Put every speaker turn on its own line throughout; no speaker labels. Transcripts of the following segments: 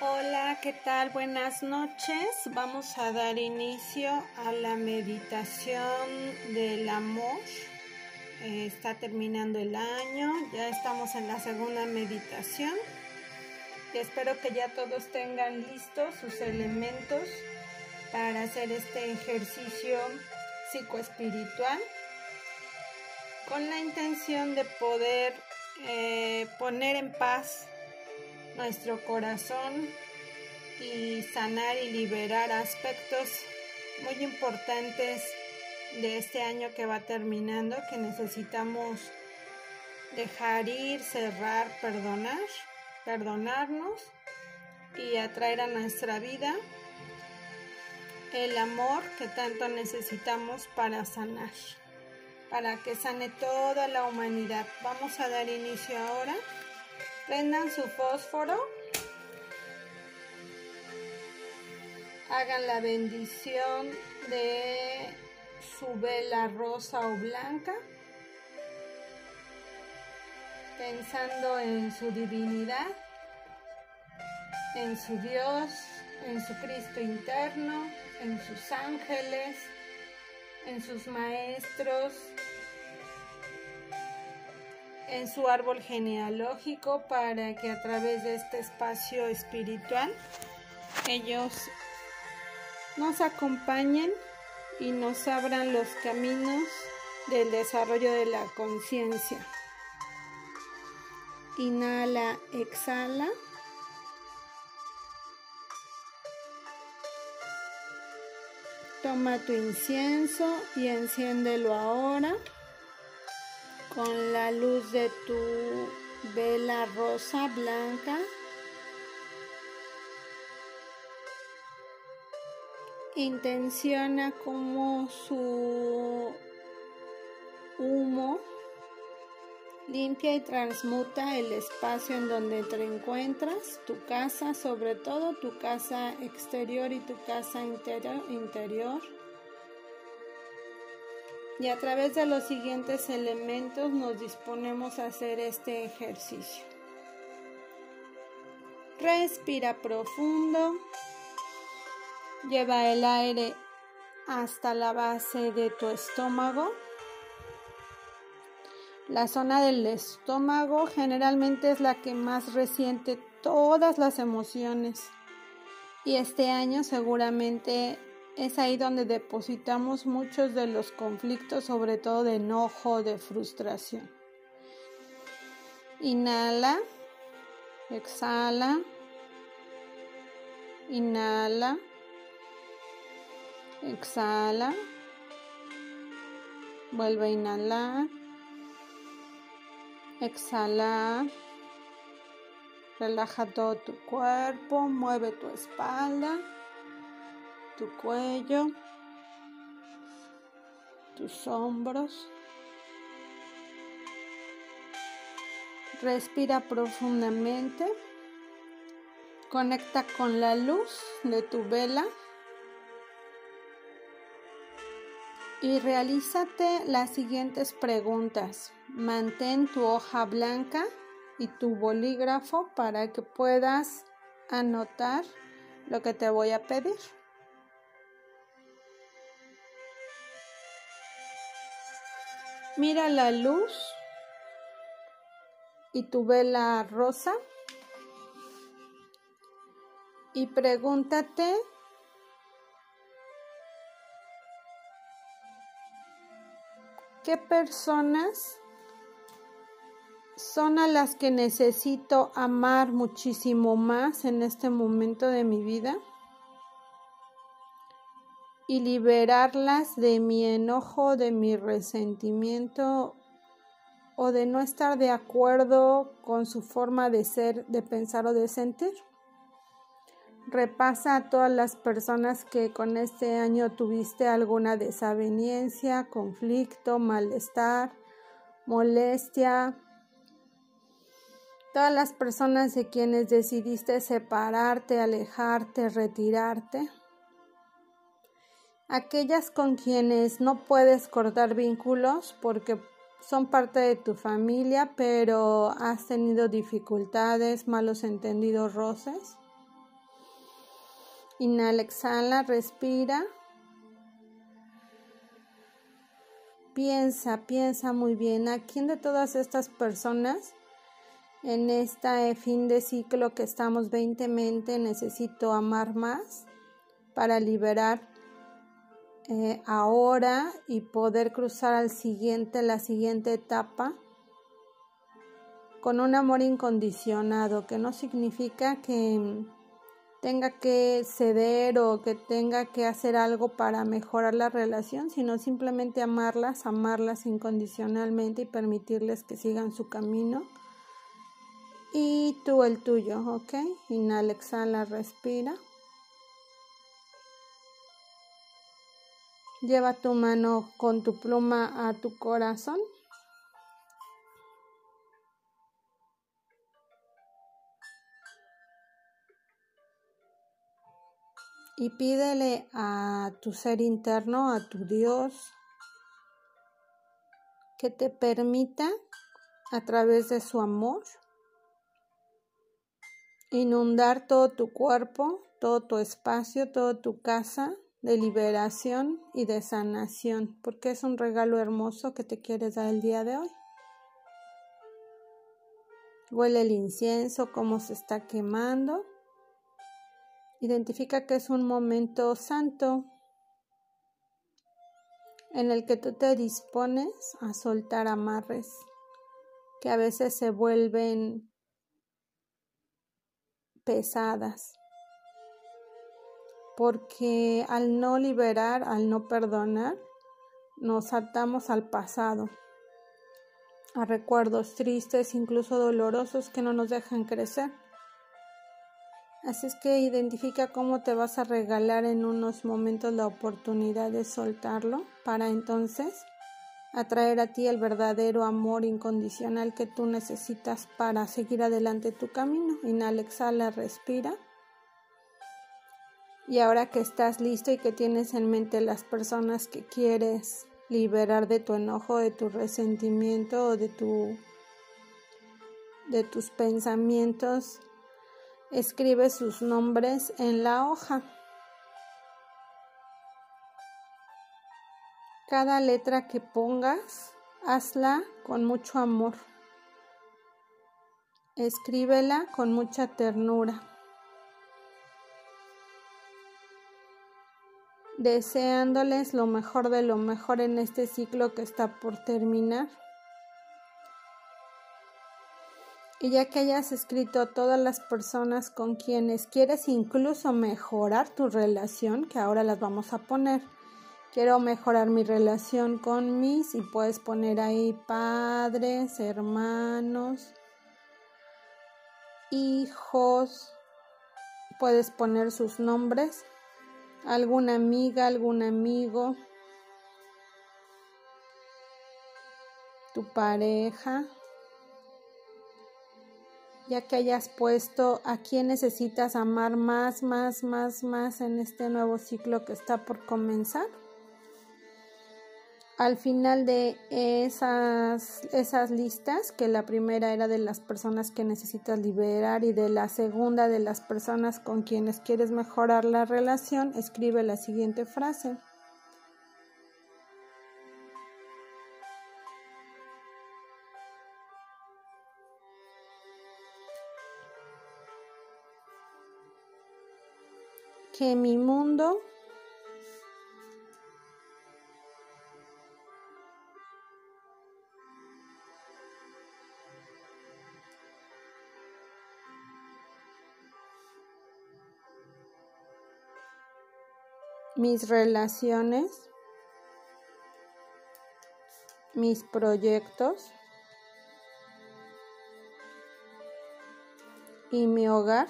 Hola, ¿qué tal? Buenas noches. Vamos a dar inicio a la meditación del amor. Eh, está terminando el año, ya estamos en la segunda meditación. Y espero que ya todos tengan listos sus elementos para hacer este ejercicio psicoespiritual con la intención de poder eh, poner en paz nuestro corazón y sanar y liberar aspectos muy importantes de este año que va terminando que necesitamos dejar ir, cerrar, perdonar, perdonarnos y atraer a nuestra vida el amor que tanto necesitamos para sanar, para que sane toda la humanidad. Vamos a dar inicio ahora. Prendan su fósforo. Hagan la bendición de su vela rosa o blanca. Pensando en su divinidad, en su Dios, en su Cristo interno, en sus ángeles, en sus maestros, en su árbol genealógico para que a través de este espacio espiritual ellos nos acompañen y nos abran los caminos del desarrollo de la conciencia. Inhala, exhala. Toma tu incienso y enciéndelo ahora con la luz de tu vela rosa blanca. Intenciona como su humo limpia y transmuta el espacio en donde te encuentras, tu casa, sobre todo tu casa exterior y tu casa interior y a través de los siguientes elementos nos disponemos a hacer este ejercicio. Respira profundo. Lleva el aire hasta la base de tu estómago. La zona del estómago generalmente es la que más resiente todas las emociones. Y este año seguramente es ahí donde depositamos muchos de los conflictos, sobre todo de enojo, de frustración. Inhala, exhala, inhala, exhala, vuelve a inhalar, exhala, relaja todo tu cuerpo, mueve tu espalda tu cuello, tus hombros. Respira profundamente. Conecta con la luz de tu vela. Y realízate las siguientes preguntas. Mantén tu hoja blanca y tu bolígrafo para que puedas anotar lo que te voy a pedir. Mira la luz y tu vela rosa y pregúntate qué personas son a las que necesito amar muchísimo más en este momento de mi vida y liberarlas de mi enojo, de mi resentimiento o de no estar de acuerdo con su forma de ser, de pensar o de sentir. Repasa a todas las personas que con este año tuviste alguna desaveniencia, conflicto, malestar, molestia. Todas las personas de quienes decidiste separarte, alejarte, retirarte aquellas con quienes no puedes cortar vínculos porque son parte de tu familia, pero has tenido dificultades, malos entendidos, roces. Inhala, exhala, respira. Piensa, piensa muy bien. ¿A quién de todas estas personas en este fin de ciclo que estamos 20 mente necesito amar más para liberar eh, ahora y poder cruzar al siguiente, la siguiente etapa con un amor incondicionado, que no significa que tenga que ceder o que tenga que hacer algo para mejorar la relación, sino simplemente amarlas, amarlas incondicionalmente y permitirles que sigan su camino. Y tú el tuyo, ¿ok? Inhala, exhala, respira. Lleva tu mano con tu pluma a tu corazón. y pídele a tu ser interno, a tu Dios, que te permita a través de su amor inundar todo tu cuerpo, todo tu espacio, toda tu casa de liberación y de sanación, porque es un regalo hermoso que te quieres dar el día de hoy. Huele el incienso, cómo se está quemando. Identifica que es un momento santo en el que tú te dispones a soltar amarres que a veces se vuelven pesadas. Porque al no liberar, al no perdonar, nos atamos al pasado, a recuerdos tristes, incluso dolorosos que no nos dejan crecer. Así es que identifica cómo te vas a regalar en unos momentos la oportunidad de soltarlo para entonces atraer a ti el verdadero amor incondicional que tú necesitas para seguir adelante tu camino. Inhala, exhala, respira. Y ahora que estás listo y que tienes en mente las personas que quieres liberar de tu enojo, de tu resentimiento o de tu de tus pensamientos Escribe sus nombres en la hoja. Cada letra que pongas, hazla con mucho amor. Escríbela con mucha ternura. Deseándoles lo mejor de lo mejor en este ciclo que está por terminar. Y ya que hayas escrito a todas las personas con quienes quieres incluso mejorar tu relación, que ahora las vamos a poner. Quiero mejorar mi relación con mis y puedes poner ahí padres, hermanos, hijos, puedes poner sus nombres, alguna amiga, algún amigo, tu pareja ya que hayas puesto a quién necesitas amar más, más, más, más en este nuevo ciclo que está por comenzar. Al final de esas, esas listas, que la primera era de las personas que necesitas liberar y de la segunda de las personas con quienes quieres mejorar la relación, escribe la siguiente frase. que mi mundo mis relaciones, mis proyectos y mi hogar.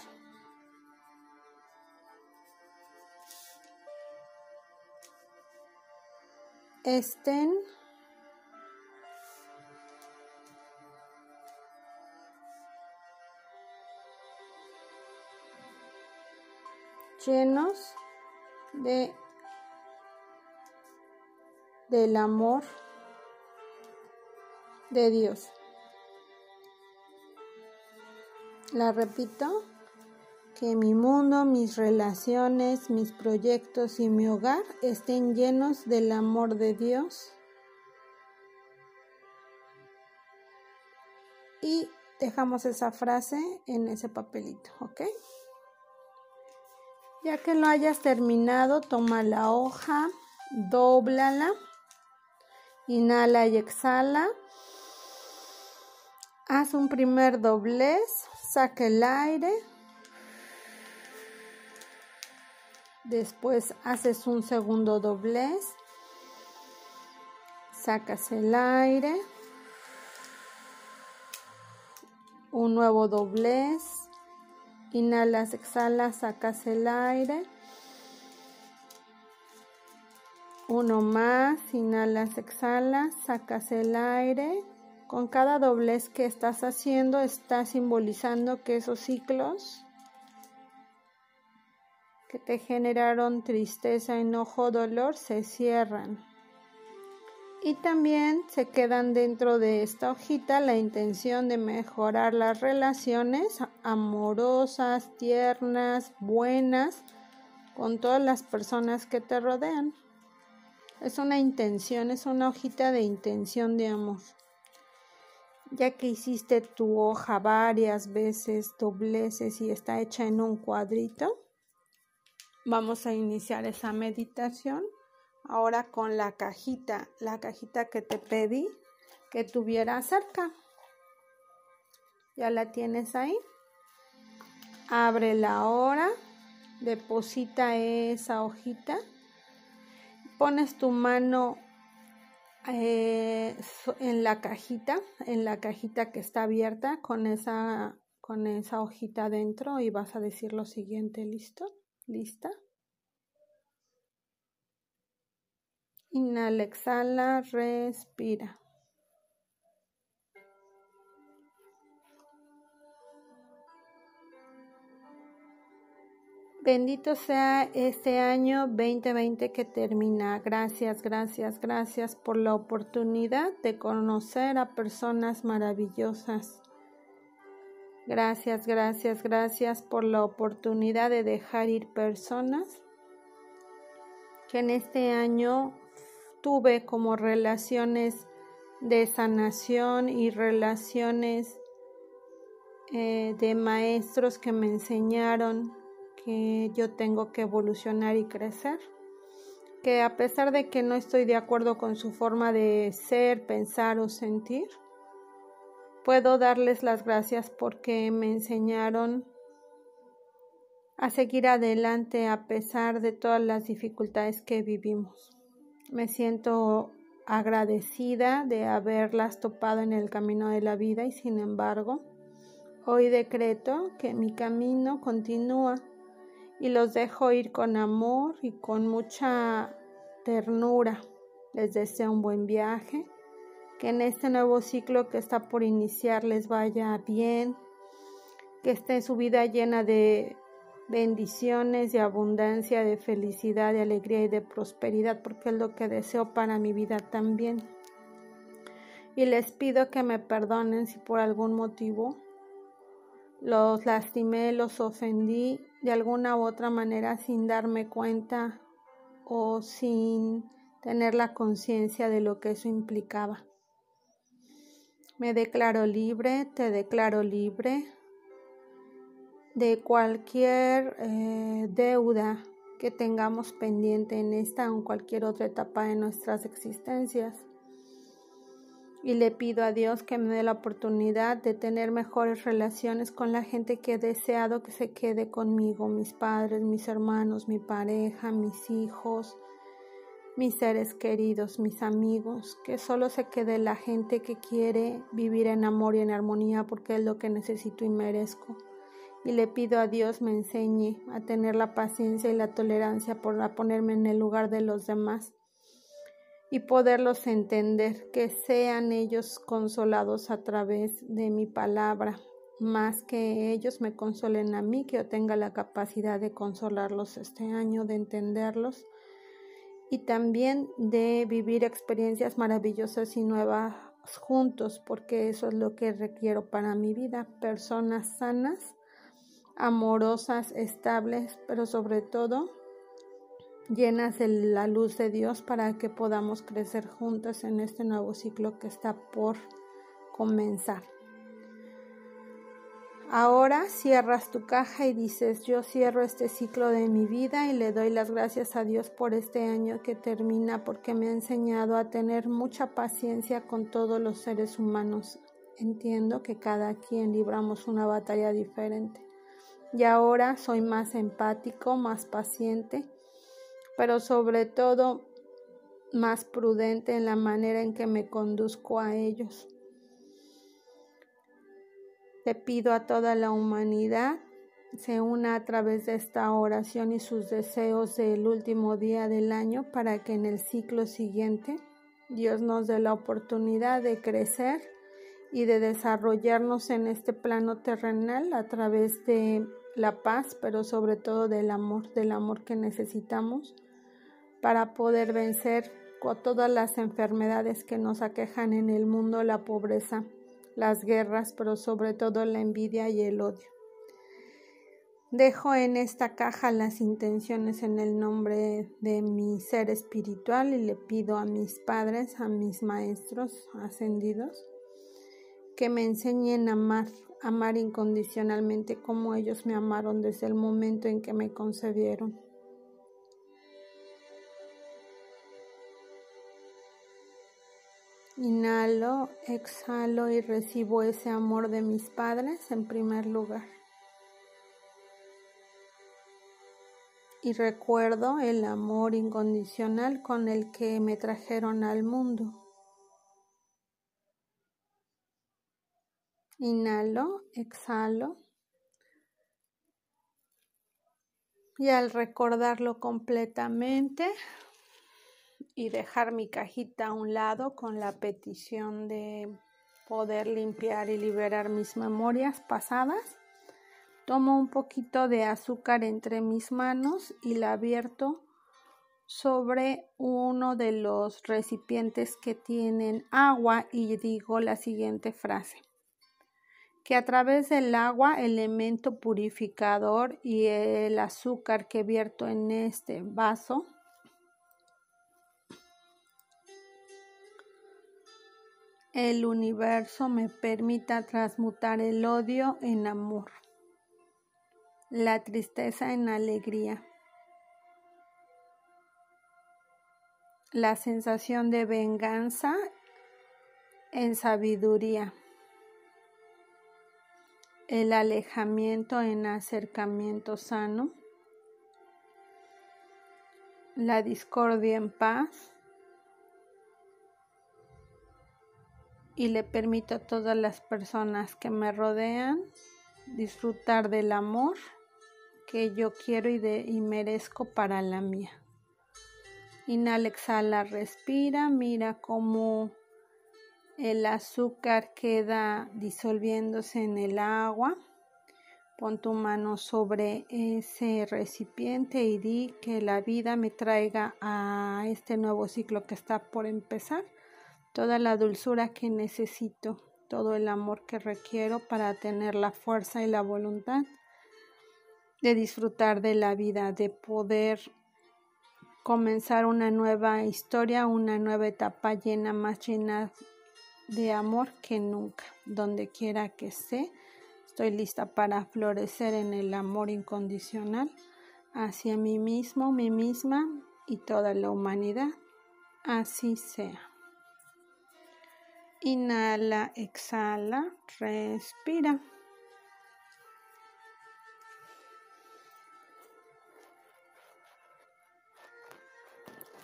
Estén llenos de del amor de Dios. La repito, que mi mundo, mis relaciones, mis proyectos y mi hogar estén llenos del amor de Dios. Y dejamos esa frase en ese papelito, ¿ok? Ya que lo hayas terminado, toma la hoja, dóblala, inhala y exhala. Haz un primer doblez, saca el aire. Después haces un segundo doblez. Sacas el aire. Un nuevo doblez. Inhalas, exhalas, sacas el aire. Uno más, inhalas, exhalas, sacas el aire. Con cada doblez que estás haciendo, estás simbolizando que esos ciclos que te generaron tristeza, enojo, dolor, se cierran. Y también se quedan dentro de esta hojita la intención de mejorar las relaciones amorosas, tiernas, buenas con todas las personas que te rodean. Es una intención, es una hojita de intención de amor. Ya que hiciste tu hoja varias veces, dobleces y está hecha en un cuadrito, Vamos a iniciar esa meditación ahora con la cajita, la cajita que te pedí que tuviera cerca. Ya la tienes ahí. Abre ahora, deposita esa hojita, pones tu mano eh, en la cajita, en la cajita que está abierta con esa, con esa hojita dentro y vas a decir lo siguiente, ¿listo? ¿Lista? Inhala, exhala, respira. Bendito sea este año 2020 que termina. Gracias, gracias, gracias por la oportunidad de conocer a personas maravillosas. Gracias, gracias, gracias por la oportunidad de dejar ir personas que en este año tuve como relaciones de sanación y relaciones eh, de maestros que me enseñaron que yo tengo que evolucionar y crecer que a pesar de que no estoy de acuerdo con su forma de ser, pensar o sentir, Puedo darles las gracias porque me enseñaron a seguir adelante a pesar de todas las dificultades que vivimos. Me siento agradecida de haberlas topado en el camino de la vida y sin embargo, hoy decreto que mi camino continúa y los dejo ir con amor y con mucha ternura. Les deseo un buen viaje que en este nuevo ciclo que está por iniciar les vaya bien, que esté su vida llena de bendiciones, de abundancia, de felicidad, de alegría y de prosperidad, porque es lo que deseo para mi vida también. Y les pido que me perdonen si por algún motivo los lastimé, los ofendí de alguna u otra manera sin darme cuenta o sin tener la conciencia de lo que eso implicaba. Me declaro libre, te declaro libre de cualquier eh, deuda que tengamos pendiente en esta o en cualquier otra etapa de nuestras existencias. Y le pido a Dios que me dé la oportunidad de tener mejores relaciones con la gente que he deseado que se quede conmigo, mis padres, mis hermanos, mi pareja, mis hijos, mis seres queridos, mis amigos, que solo se quede la gente que quiere vivir en amor y en armonía porque es lo que necesito y merezco. Y le pido a Dios me enseñe a tener la paciencia y la tolerancia por ponerme en el lugar de los demás y poderlos entender, que sean ellos consolados a través de mi palabra, más que ellos me consolen a mí, que yo tenga la capacidad de consolarlos este año, de entenderlos y también de vivir experiencias maravillosas y nuevas juntos, porque eso es lo que requiero para mi vida, personas sanas, amorosas, estables, pero sobre todo llenas de la luz de Dios para que podamos crecer juntas en este nuevo ciclo que está por comenzar. Ahora cierras tu caja y dices, yo cierro este ciclo de mi vida y le doy las gracias a Dios por este año que termina porque me ha enseñado a tener mucha paciencia con todos los seres humanos. Entiendo que cada quien libramos una batalla diferente. Y ahora soy más empático, más paciente pero sobre todo más prudente en la manera en que me conduzco a ellos. Le pido a toda la humanidad se una a través de esta oración y sus deseos del último día del año para que en el ciclo siguiente Dios nos dé la oportunidad de crecer y de desarrollarnos en este plano terrenal a través de la paz, pero sobre todo del amor, del amor que necesitamos para poder vencer con todas las enfermedades que nos aquejan en el mundo, la pobreza, las guerras, pero sobre todo la envidia y el odio. Dejo en esta caja las intenciones en el nombre de mi ser espiritual y le pido a mis padres, a mis maestros ascendidos, que me enseñen a amar, amar incondicionalmente como ellos me amaron desde el momento en que me concebieron. Inhalo, exhalo y recibo ese amor de mis padres en primer lugar. Y recuerdo el amor incondicional con el que me trajeron al mundo. Inhalo, exhalo. Y al recordarlo completamente, y dejar mi cajita a un lado con la petición de poder limpiar y liberar mis memorias pasadas. Tomo un poquito de azúcar entre mis manos y la abierto sobre uno de los recipientes que tienen agua y digo la siguiente frase que a través del agua, elemento purificador y el azúcar que vierto en este vaso, el universo me permita transmutar el odio en amor, la tristeza en alegría, la sensación de venganza en sabiduría, el alejamiento en acercamiento sano, la discordia en paz, y le permito a todas las personas que me rodean disfrutar del amor que yo quiero y, de, y merezco para la mía. Inhala, exhala, respira, mira cómo el azúcar queda disolviéndose en el agua. Pon tu mano sobre ese recipiente y di que la vida me traiga a este nuevo ciclo que está por empezar toda la dulzura que necesito, todo el amor que requiero para tener la fuerza y la voluntad de disfrutar de la vida, de poder comenzar una nueva historia, una nueva etapa llena, más llena de amor que nunca. Donde quiera que esté, estoy lista para florecer en el amor incondicional hacia mí mismo, mí misma y toda la humanidad. Así sea. Inhala, exhala, respira.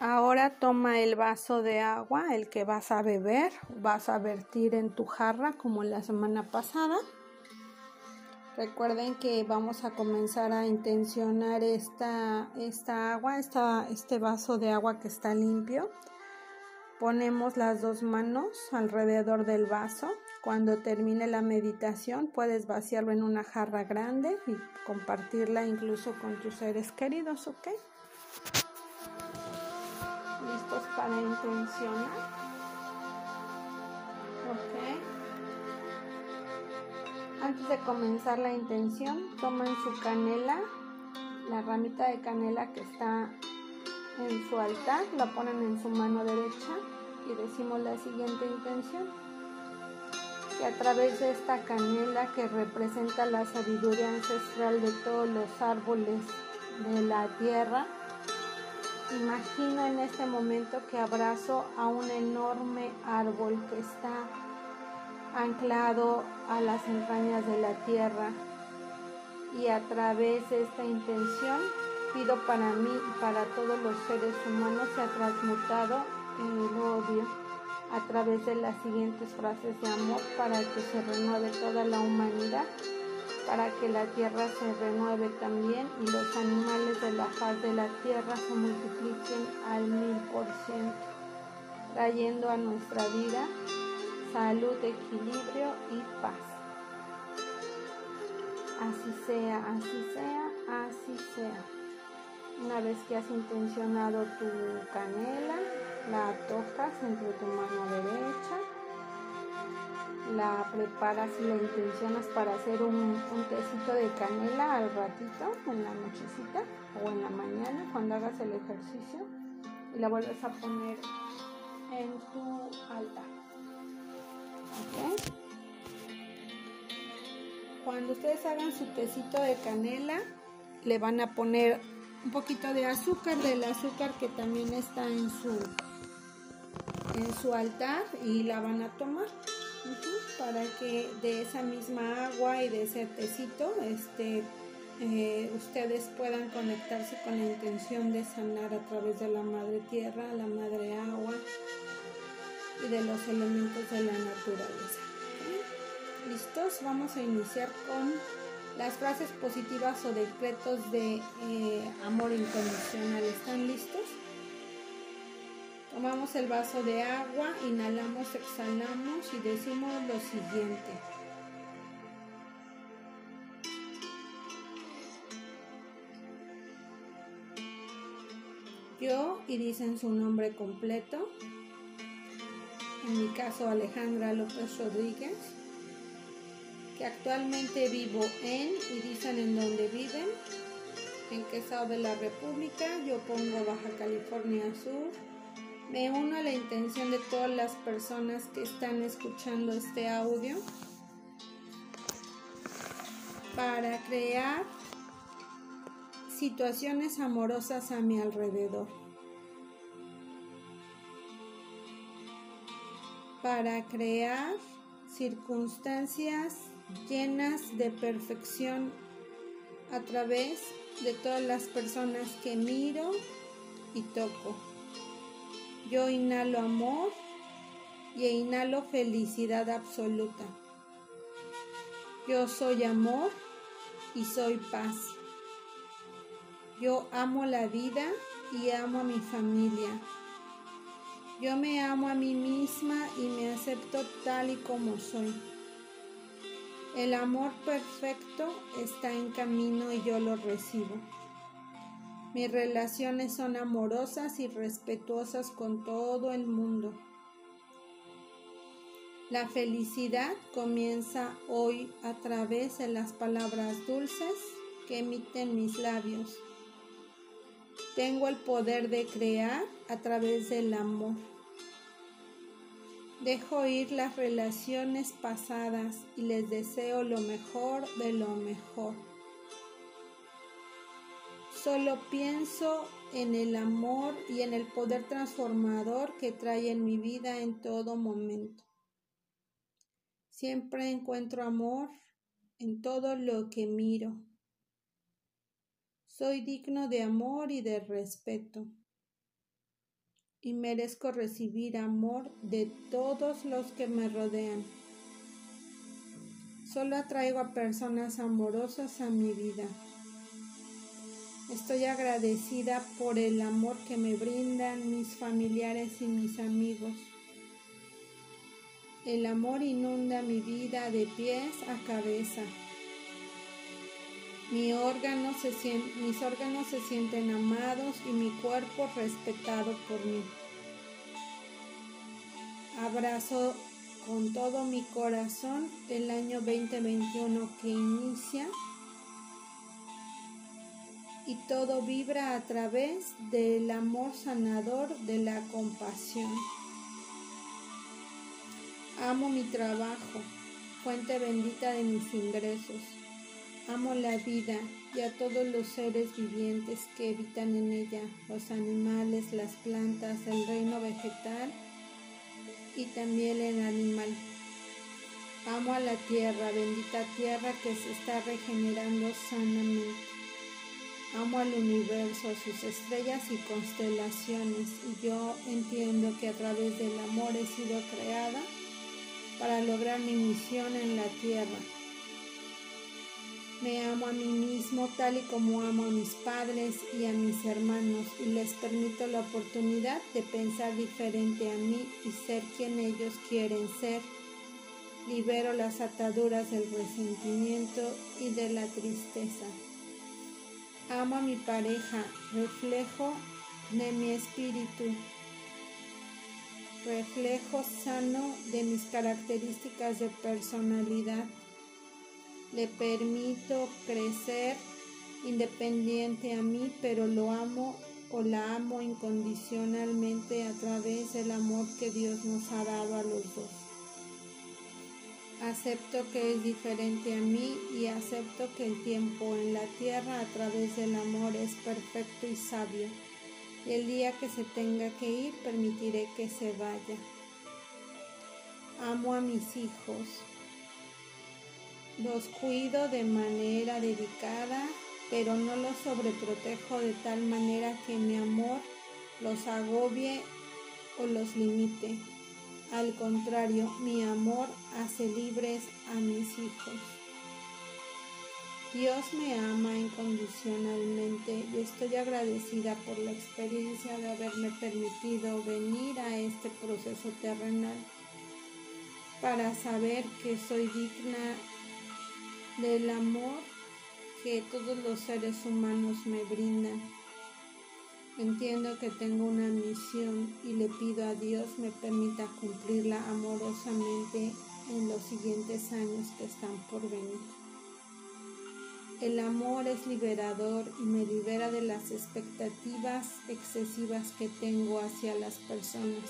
Ahora toma el vaso de agua, el que vas a beber, vas a vertir en tu jarra como la semana pasada. Recuerden que vamos a comenzar a intencionar esta, esta agua, esta, este vaso de agua que está limpio Ponemos las dos manos alrededor del vaso. Cuando termine la meditación puedes vaciarlo en una jarra grande y compartirla incluso con tus seres queridos, ¿ok? ¿Listos para intencionar? ¿Ok? Antes de comenzar la intención, toman su canela, la ramita de canela que está en su altar, la ponen en su mano derecha y decimos la siguiente intención. Que a través de esta canela que representa la sabiduría ancestral de todos los árboles de la tierra, imagino en este momento que abrazo a un enorme árbol que está anclado a las entrañas de la tierra. Y a través de esta intención pido para mí y para todos los seres humanos se ha transmutado el odio a través de las siguientes frases de amor para que se renueve toda la humanidad, para que la tierra se renueve también y los animales de la faz de la tierra se multipliquen al mil por ciento, trayendo a nuestra vida salud, equilibrio y paz. Así sea, así sea, así sea. Una vez que has intencionado tu canela, la tocas entre tu mano derecha, la preparas y la intencionas para hacer un, un, tecito de canela al ratito, en la nochecita o en la mañana cuando hagas el ejercicio y la vuelves a poner en tu altar. Cuando ustedes hagan su tecito de canela, le van a poner un poquito de azúcar, del azúcar que también está en su, en su altar y la van a tomar. Para que de esa misma agua y de ese tecito este, eh, ustedes puedan conectarse con la intención de sanar a través de la madre tierra, la madre agua y de los elementos de la naturaleza. ¿Listos? Vamos a iniciar con las frases positivas o decretos de eh, amor incondicional. ¿Están listos? Tomamos el vaso de agua, inhalamos, exhalamos y decimos lo siguiente. Yo, y dicen su nombre completo, en mi caso Alejandra López Rodríguez, que actualmente vivo en y dicen en donde viven, en qué estado de la República, yo pongo Baja California Sur. Me uno a la intención de todas las personas que están escuchando este audio para crear situaciones amorosas a mi alrededor. Para crear circunstancias llenas de perfección a través de todas las personas que miro y toco. Yo inhalo amor y inhalo felicidad absoluta. Yo soy amor y soy paz. Yo amo la vida y amo a mi familia. Yo me amo a mí misma y me acepto tal y como soy. El amor perfecto está en camino y yo lo recibo. Mis relaciones son amorosas y respetuosas con todo el mundo. La felicidad comienza hoy a través de las palabras dulces que emiten mis labios. Tengo el poder de crear a través del amor. Dejo ir las relaciones pasadas y les deseo lo mejor de lo mejor. Solo pienso en el amor y en el poder transformador que trae en mi vida en todo momento. Siempre encuentro amor en todo lo que miro. Soy digno de amor y de respeto y merezco recibir amor de todos los que me rodean. Solo atraigo a personas amorosas a mi vida. Estoy agradecida por el amor que me brindan mis familiares y mis amigos. El amor inunda mi vida de pies a cabeza. mis órganos se sienten amados y mi cuerpo respetado por mí. Abrazo con todo mi corazón el año 2021 que inicia y todo vibra a través del amor sanador de la compasión. Amo mi trabajo, fuente bendita de mis ingresos. Amo la vida y a todos los seres vivientes que habitan en ella, los animales, las plantas, el reino vegetal y también el animal. Amo a la tierra, bendita tierra que se está regenerando sanamente. Amo al universo, sus estrellas y constelaciones, y yo entiendo que a través del amor he sido creada para lograr mi misión en la tierra. Me amo a mí mismo tal y como amo a mis padres y a mis hermanos y les permito la oportunidad de pensar diferente a mí y ser quien ellos quieren ser. Libero las ataduras del resentimiento y de la tristeza. Amo a mi pareja, reflejo de mi espíritu, reflejo sano de mis características de personalidad. Le permito crecer independiente a mí, pero lo amo o la amo incondicionalmente a través del amor que Dios nos ha dado a los dos. Acepto que es diferente a mí y acepto que el tiempo en la tierra a través del amor es perfecto y sabio. El día que se tenga que ir, permitiré que se vaya. Amo a mis hijos. Los cuido de manera dedicada, pero no los sobreprotejo de tal manera que mi amor los agobie o los limite. Al contrario, mi amor hace libres a mis hijos. Dios me ama incondicionalmente y estoy agradecida por la experiencia de haberme permitido venir a este proceso terrenal para saber que soy digna del amor que todos los seres humanos me brindan Entiendo que tengo una misión y le pido a Dios me permita cumplirla amorosamente en los siguientes años que están por venir. El amor es liberador y me libera de las expectativas excesivas que tengo hacia las personas.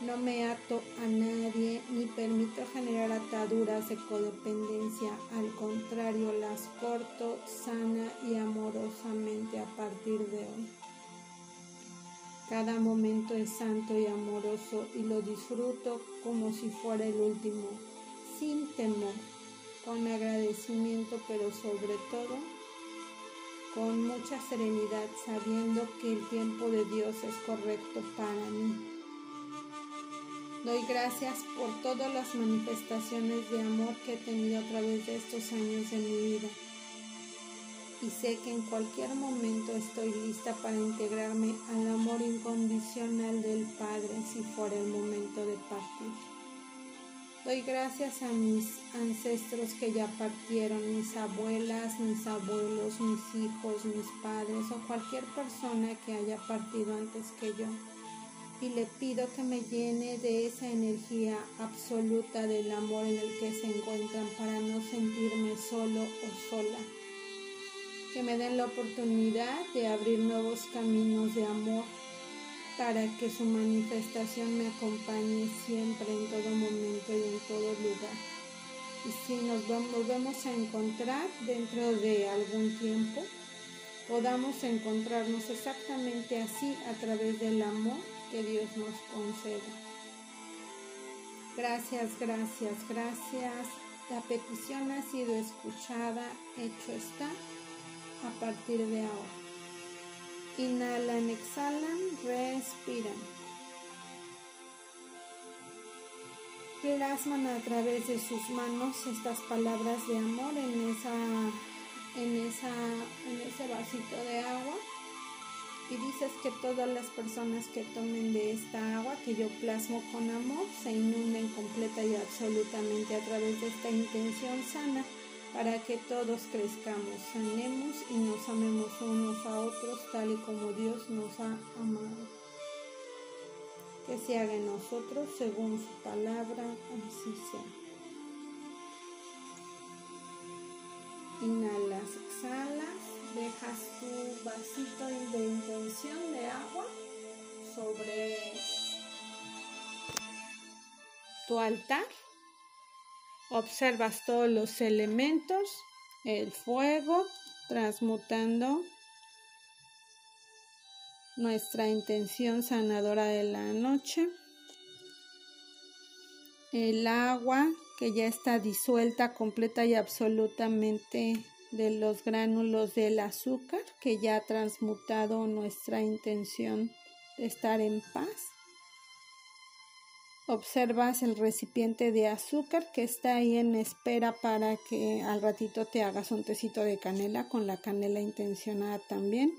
No me ato a nadie ni permito generar ataduras de codependencia, al contrario las corto sana y amorosamente a partir de hoy. Cada momento es santo y amoroso y lo disfruto como si fuera el último, sin temor, con agradecimiento, pero sobre todo con mucha serenidad, sabiendo que el tiempo de Dios es correcto para mí. Doy gracias por todas las manifestaciones de amor que he tenido a través de estos años de mi vida y sé que en cualquier momento estoy lista para integrarme al amor incondicional del Padre si fuera el momento de partir. Doy gracias a mis ancestros que ya partieron, mis abuelas, mis abuelos, mis hijos, mis padres o cualquier persona que haya partido antes que yo. Y le pido que me llene de esa energía absoluta del amor en el que se encuentran para no sentirme solo o sola que me den la oportunidad de abrir nuevos caminos de amor para que su manifestación me acompañe siempre, en todo momento y en todo lugar. Y si nos volvemos a encontrar dentro de algún tiempo, podamos encontrarnos exactamente así a través del amor que Dios nos concede. Gracias, gracias, gracias. La petición ha sido escuchada, hecho está a partir de ahora. Inhalan, exhalan, respiran. Plasman a través de sus manos estas palabras de amor en, esa, en, esa, en ese vasito de agua y dices que todas las personas que tomen de esta agua que yo plasmo con amor se inunden completa y absolutamente a través de esta intención sana para que todos crezcamos, sanemos y nos amemos unos a otros tal y como Dios nos ha amado. que se haga en nosotros según su palabra, así sea. Inhalas, exhalas, dejas tu vasito de intención de agua sobre tu altar. Observas todos los elementos, el fuego transmutando nuestra intención sanadora de la noche. El agua que ya está disuelta completa y absolutamente de los gránulos del azúcar que ya ha transmutado nuestra intención de estar en paz. Observas el recipiente de azúcar que está ahí en espera para que al ratito te hagas un tecito de canela con la canela intencionada también